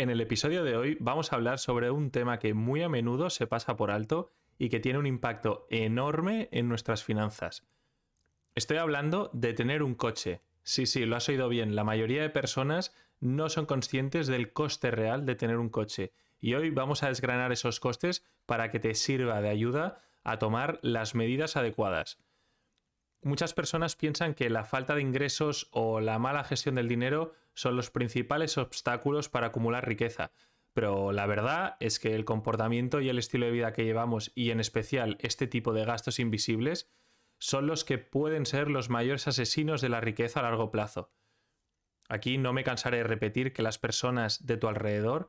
En el episodio de hoy vamos a hablar sobre un tema que muy a menudo se pasa por alto y que tiene un impacto enorme en nuestras finanzas. Estoy hablando de tener un coche. Sí, sí, lo has oído bien. La mayoría de personas no son conscientes del coste real de tener un coche. Y hoy vamos a desgranar esos costes para que te sirva de ayuda a tomar las medidas adecuadas. Muchas personas piensan que la falta de ingresos o la mala gestión del dinero son los principales obstáculos para acumular riqueza. Pero la verdad es que el comportamiento y el estilo de vida que llevamos, y en especial este tipo de gastos invisibles, son los que pueden ser los mayores asesinos de la riqueza a largo plazo. Aquí no me cansaré de repetir que las personas de tu alrededor,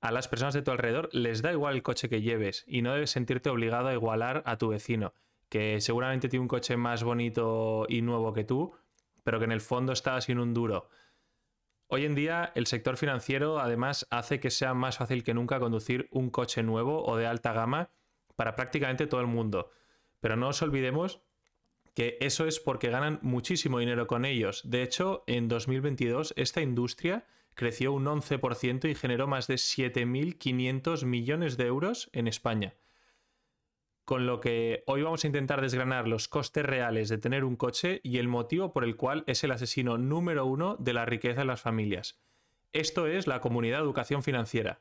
a las personas de tu alrededor les da igual el coche que lleves y no debes sentirte obligado a igualar a tu vecino, que seguramente tiene un coche más bonito y nuevo que tú, pero que en el fondo está sin un duro. Hoy en día el sector financiero además hace que sea más fácil que nunca conducir un coche nuevo o de alta gama para prácticamente todo el mundo. Pero no os olvidemos que eso es porque ganan muchísimo dinero con ellos. De hecho, en 2022 esta industria creció un 11% y generó más de 7.500 millones de euros en España con lo que hoy vamos a intentar desgranar los costes reales de tener un coche y el motivo por el cual es el asesino número uno de la riqueza de las familias. Esto es la comunidad educación financiera.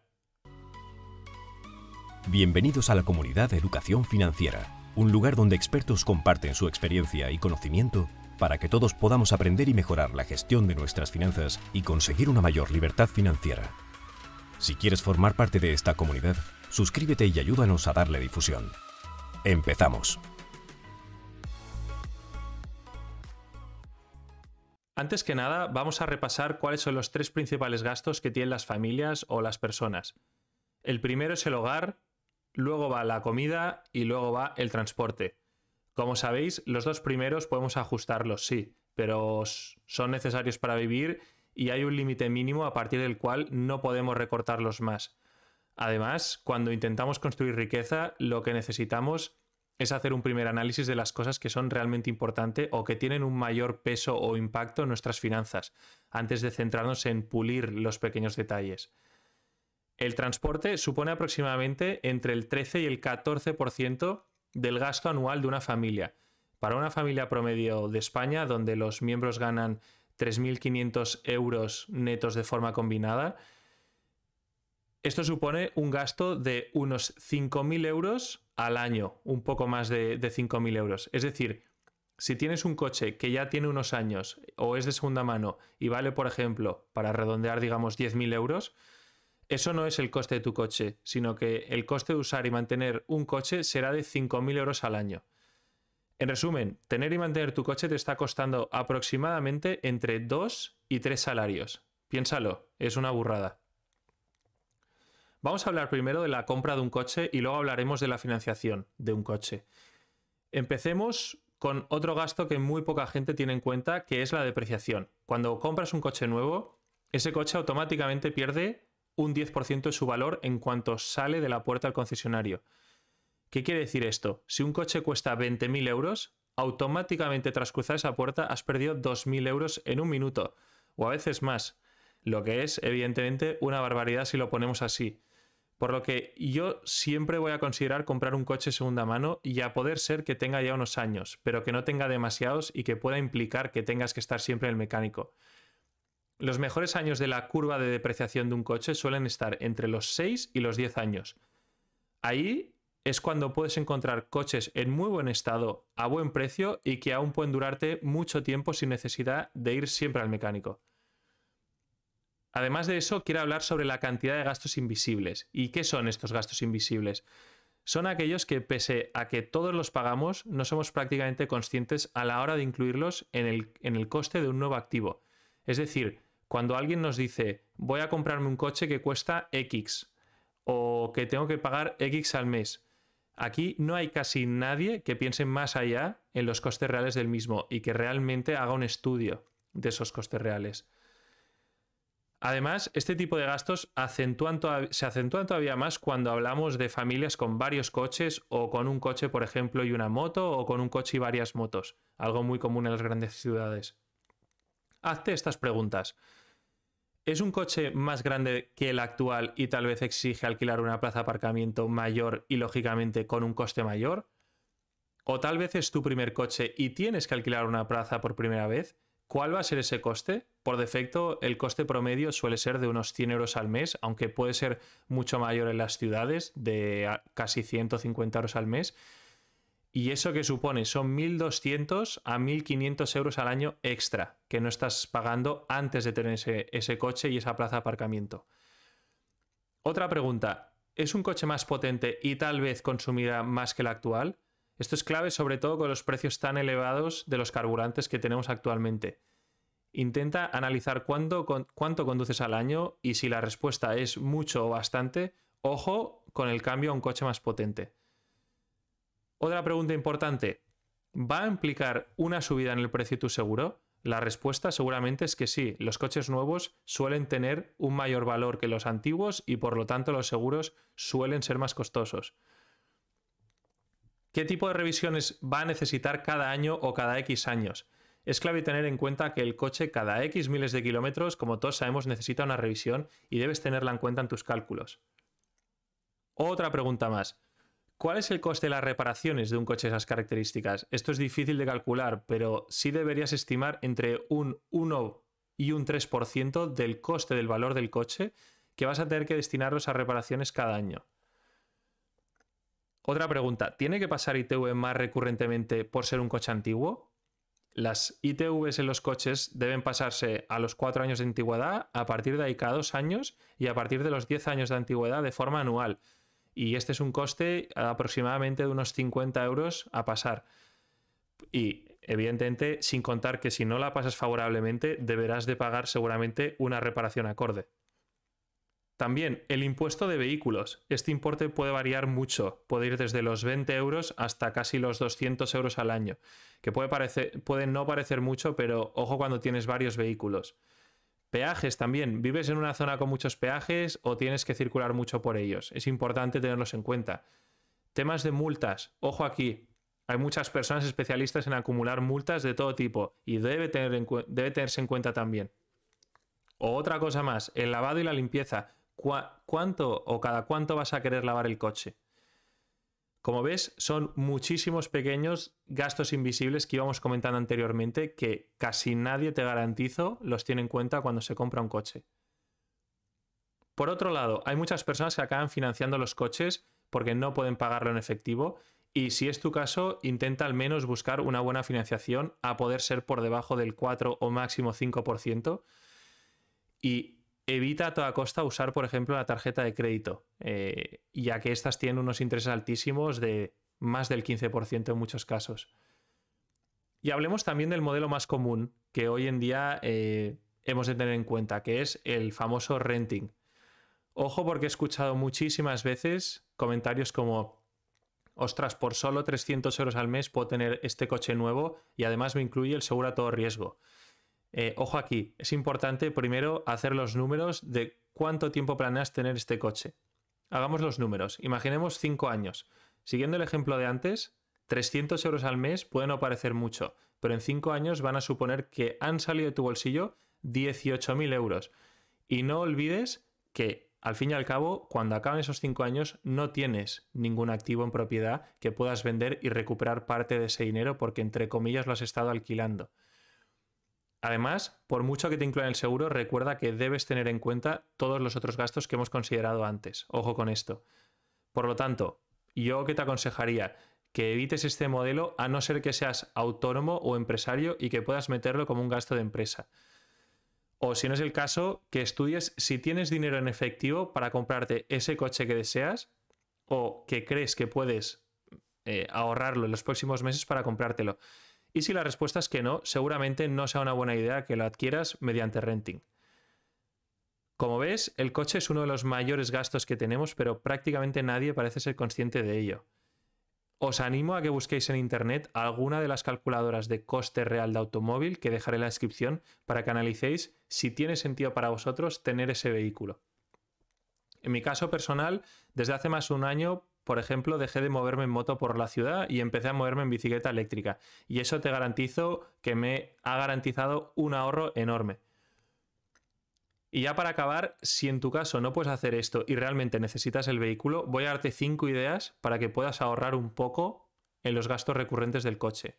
Bienvenidos a la comunidad educación financiera, un lugar donde expertos comparten su experiencia y conocimiento para que todos podamos aprender y mejorar la gestión de nuestras finanzas y conseguir una mayor libertad financiera. Si quieres formar parte de esta comunidad, suscríbete y ayúdanos a darle difusión. Empezamos. Antes que nada, vamos a repasar cuáles son los tres principales gastos que tienen las familias o las personas. El primero es el hogar, luego va la comida y luego va el transporte. Como sabéis, los dos primeros podemos ajustarlos, sí, pero son necesarios para vivir y hay un límite mínimo a partir del cual no podemos recortarlos más. Además, cuando intentamos construir riqueza, lo que necesitamos es hacer un primer análisis de las cosas que son realmente importantes o que tienen un mayor peso o impacto en nuestras finanzas, antes de centrarnos en pulir los pequeños detalles. El transporte supone aproximadamente entre el 13 y el 14% del gasto anual de una familia. Para una familia promedio de España, donde los miembros ganan 3.500 euros netos de forma combinada, esto supone un gasto de unos 5.000 euros al año, un poco más de, 5.000 euros. Es decir, si tienes un coche que ya tiene unos años o es de segunda mano y vale, por ejemplo, para redondear, digamos, 10.000 euros, eso no es el coste de tu coche, sino que el coste de usar y mantener un coche será de 5.000 euros al año. En resumen, tener y mantener tu coche te está costando aproximadamente entre 2 y 3 salarios. Piénsalo, es una burrada. Vamos a hablar primero de la compra de un coche y luego hablaremos de la financiación de un coche. Empecemos con otro gasto que muy poca gente tiene en cuenta, que es la depreciación. Cuando compras un coche nuevo, ese coche automáticamente pierde un 10% de su valor en cuanto sale de la puerta del concesionario. ¿Qué quiere decir esto? Si un coche cuesta 20.000 euros, automáticamente tras cruzar esa puerta has perdido 2.000 euros en un minuto, o a veces más, lo que es evidentemente una barbaridad si lo ponemos así. Por lo que yo siempre voy a considerar comprar un coche segunda mano y a poder ser que tenga ya unos años, pero que no tenga demasiados y que pueda implicar que tengas que estar siempre en el mecánico. Los mejores años de la curva de depreciación de un coche suelen estar entre los 6 y los 10 años. Ahí es cuando puedes encontrar coches en muy buen estado, a buen precio y que aún pueden durarte mucho tiempo sin necesidad de ir siempre al mecánico. Además de eso, quiero hablar sobre la cantidad de gastos invisibles. ¿Y qué son estos gastos invisibles? Son aquellos que, pese a que todos los pagamos, no somos prácticamente conscientes a la hora de incluirlos en el, en el coste de un nuevo activo. Es decir, cuando alguien nos dice, voy a comprarme un coche que cuesta X o que tengo que pagar X al mes, aquí no hay casi nadie que piense más allá en los costes reales del mismo y que realmente haga un estudio de esos costes reales. Además, este tipo de gastos se acentúan todavía más cuando hablamos de familias con varios coches o con un coche, por ejemplo, y una moto o con un coche y varias motos, algo muy común en las grandes ciudades. Hazte estas preguntas. ¿Es un coche más grande que el actual y tal vez exige alquilar una plaza de aparcamiento mayor y lógicamente con un coste mayor? ¿O tal vez es tu primer coche y tienes que alquilar una plaza por primera vez? ¿Cuál va a ser ese coste? Por defecto, el coste promedio suele ser de unos 100 euros al mes, aunque puede ser mucho mayor en las ciudades, de casi 150 euros al mes. Y eso que supone son 1.200 a 1.500 euros al año extra que no estás pagando antes de tener ese, ese coche y esa plaza de aparcamiento. Otra pregunta, ¿es un coche más potente y tal vez consumirá más que el actual? Esto es clave sobre todo con los precios tan elevados de los carburantes que tenemos actualmente. Intenta analizar cuánto, conduces al año y si la respuesta es mucho o bastante, ojo con el cambio a un coche más potente. Otra pregunta importante, ¿va a implicar una subida en el precio tu seguro? La respuesta seguramente es que sí, los coches nuevos suelen tener un mayor valor que los antiguos y por lo tanto los seguros suelen ser más costosos. ¿Qué tipo de revisiones va a necesitar cada año o cada X años? Es clave tener en cuenta que el coche cada X miles de kilómetros, como todos sabemos, necesita una revisión y debes tenerla en cuenta en tus cálculos. Otra pregunta más. ¿Cuál es el coste de las reparaciones de un coche de esas características? Esto es difícil de calcular, pero sí deberías estimar entre un 1 y un 3% del coste del valor del coche que vas a tener que destinarlos a reparaciones cada año. Otra pregunta, ¿tiene que pasar ITV más recurrentemente por ser un coche antiguo? Las ITVs en los coches deben pasarse a los 4 años de antigüedad, a partir de ahí cada 2 años y a partir de los 10 años de antigüedad de forma anual y este es un coste aproximadamente de unos 50 euros a pasar. Y evidentemente, sin contar que si no la pasas favorablemente, deberás de pagar seguramente una reparación acorde. También el impuesto de vehículos. Este importe puede variar mucho, puede ir desde los 20 euros hasta casi los 200 euros al año, que puede, parecer, no parecer mucho, pero ojo cuando tienes varios vehículos. Peajes también. ¿Vives en una zona con muchos peajes o tienes que circular mucho por ellos? Es importante tenerlos en cuenta. Temas de multas. Ojo aquí. Hay muchas personas especialistas en acumular multas de todo tipo y debe, tener debe tenerse en cuenta también. otra cosa más, el lavado y la limpieza. ¿Cuánto o cada cuánto vas a querer lavar el coche? Como ves, son muchísimos pequeños gastos invisibles que íbamos comentando anteriormente que casi nadie te garantizo los tiene en cuenta cuando se compra un coche. Por otro lado, hay muchas personas que acaban financiando los coches porque no pueden pagarlo en efectivo y si es tu caso, intenta al menos buscar una buena financiación a poder ser por debajo del 4 o máximo 5% y evita a toda costa usar, por ejemplo, la tarjeta de crédito, eh, ya que estas tienen unos intereses altísimos de más del 15% en muchos casos. Y hablemos también del modelo más común que hoy en día eh, hemos de tener en cuenta, que es el famoso renting. Ojo porque he escuchado muchísimas veces comentarios como, ostras, por solo 300 euros al mes puedo tener este coche nuevo y además me incluye el seguro a todo riesgo. Eh, ojo aquí, es importante primero hacer los números de cuánto tiempo planeas tener este coche. Hagamos los números. Imaginemos 5 años. Siguiendo el ejemplo de antes, 300 euros al mes puede no parecer mucho, pero en 5 años van a suponer que han salido de tu bolsillo 18.000 euros. Y no olvides que, al fin y al cabo, cuando acaban esos 5 años, no tienes ningún activo en propiedad que puedas vender y recuperar parte de ese dinero porque, entre comillas, lo has estado alquilando. Además, por mucho que te incluya el seguro, recuerda que debes tener en cuenta todos los otros gastos que hemos considerado antes. Ojo con esto. Por lo tanto, yo que te aconsejaría que evites este modelo a no ser que seas autónomo o empresario y que puedas meterlo como un gasto de empresa. O si no es el caso, que estudies si tienes dinero en efectivo para comprarte ese coche que deseas o que crees que puedes eh, ahorrarlo en los próximos meses para comprártelo. Y si la respuesta es que no, seguramente no sea una buena idea que lo adquieras mediante renting. Como ves, el coche es uno de los mayores gastos que tenemos, pero prácticamente nadie parece ser consciente de ello. Os animo a que busquéis en internet alguna de las calculadoras de coste real de automóvil que dejaré en la descripción para que analicéis si tiene sentido para vosotros tener ese vehículo. En mi caso personal, desde hace más de un año por ejemplo, dejé de moverme en moto por la ciudad y empecé a moverme en bicicleta eléctrica. Y eso te garantizo que me ha garantizado un ahorro enorme. Y ya para acabar, si en tu caso no puedes hacer esto y realmente necesitas el vehículo, voy a darte cinco ideas para que puedas ahorrar un poco en los gastos recurrentes del coche.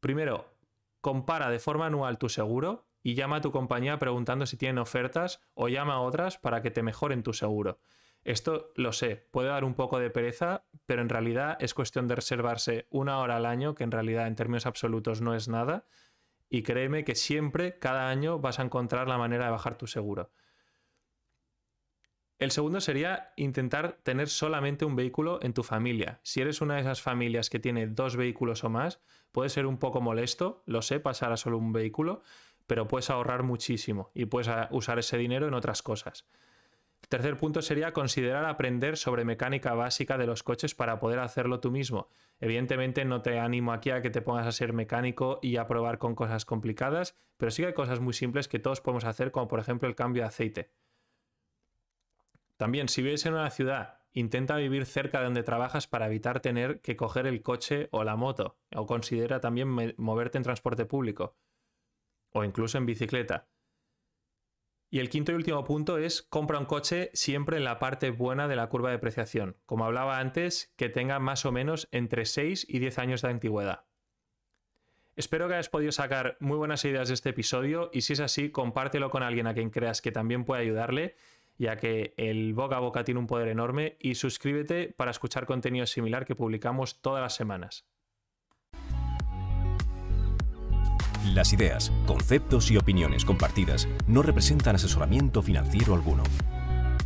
Primero, compara de forma anual tu seguro y llama a tu compañía preguntando si tienen ofertas o llama a otras para que te mejoren tu seguro. Esto lo sé, puede dar un poco de pereza, pero en realidad es cuestión de reservarse una hora al año, que en realidad en términos absolutos no es nada, y créeme que siempre, cada año, vas a encontrar la manera de bajar tu seguro. El segundo sería intentar tener solamente un vehículo en tu familia. Si eres una de esas familias que tiene dos vehículos o más, puede ser un poco molesto, lo sé, pasar a solo un vehículo, pero puedes ahorrar muchísimo y puedes usar ese dinero en otras cosas. Tercer punto sería considerar aprender sobre mecánica básica de los coches para poder hacerlo tú mismo. Evidentemente no te animo aquí a que te pongas a ser mecánico y a probar con cosas complicadas, pero sí hay cosas muy simples que todos podemos hacer, como por ejemplo el cambio de aceite. También, si vives en una ciudad, intenta vivir cerca de donde trabajas para evitar tener que coger el coche o la moto, o considera también moverte en transporte público, o incluso en bicicleta. Y el quinto y último punto es compra un coche siempre en la parte buena de la curva de depreciación. Como hablaba antes, que tenga más o menos entre 6 y 10 años de antigüedad. Espero que hayas podido sacar muy buenas ideas de este episodio y si es así, compártelo con alguien a quien creas que también puede ayudarle, ya que el boca a boca tiene un poder enorme y suscríbete para escuchar contenido similar que publicamos todas las semanas. Las ideas, conceptos y opiniones compartidas no representan asesoramiento financiero alguno.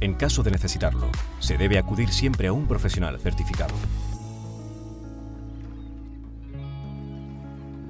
En caso de necesitarlo, se debe acudir siempre a un profesional certificado.